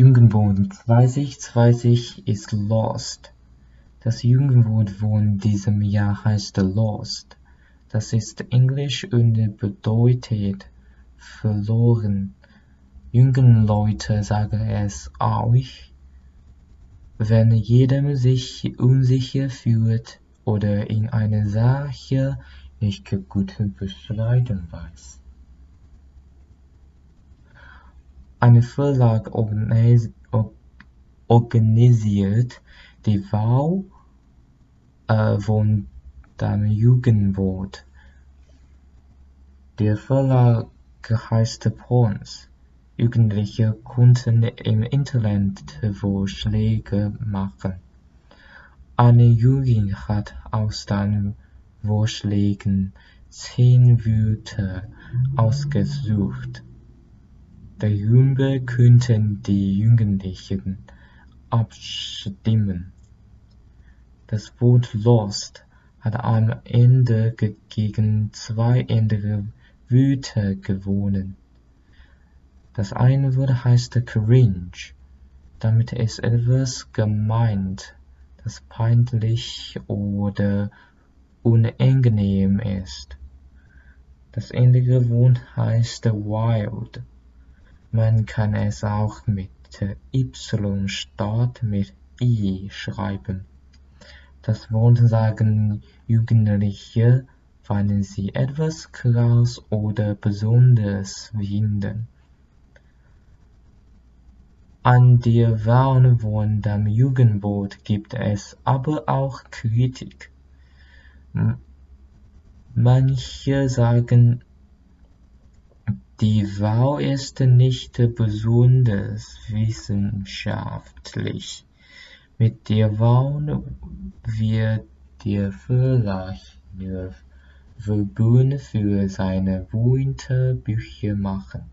Jugendwort 2020 ist lost. Das Jugendwort von diesem Jahr heißt lost. Das ist Englisch und bedeutet verloren. Jungen Leute sagen es euch, wenn jeder sich unsicher fühlt oder in einer Sache nicht gut beschreiben weiß. Ein Verlag organisiert die Wahl von dem Jugendwort. Der Verlag heißt Pons. Jugendliche konnten im Internet Vorschläge machen. Eine Jury hat aus den Vorschlägen zehn Wörter ausgesucht. Darüber könnten die Jugendlichen abstimmen. Das Wort lost hat am Ende gegen zwei andere Wörter gewonnen. Das eine Wort heißt cringe. Damit ist etwas gemeint, das peinlich oder unangenehm ist. Das andere Wort heißt wild. Man kann es auch mit Y statt mit I schreiben. Das Wort sagen Jugendliche, wenn sie etwas krass oder besonders finden. An der Wahl von dem Jugendwort gibt es aber auch Kritik. Manche sagen, die Wahl ist nicht besonders wissenschaftlich. Mit der Wahl wird der Verlag nur Werbung für seine Winterbücher machen.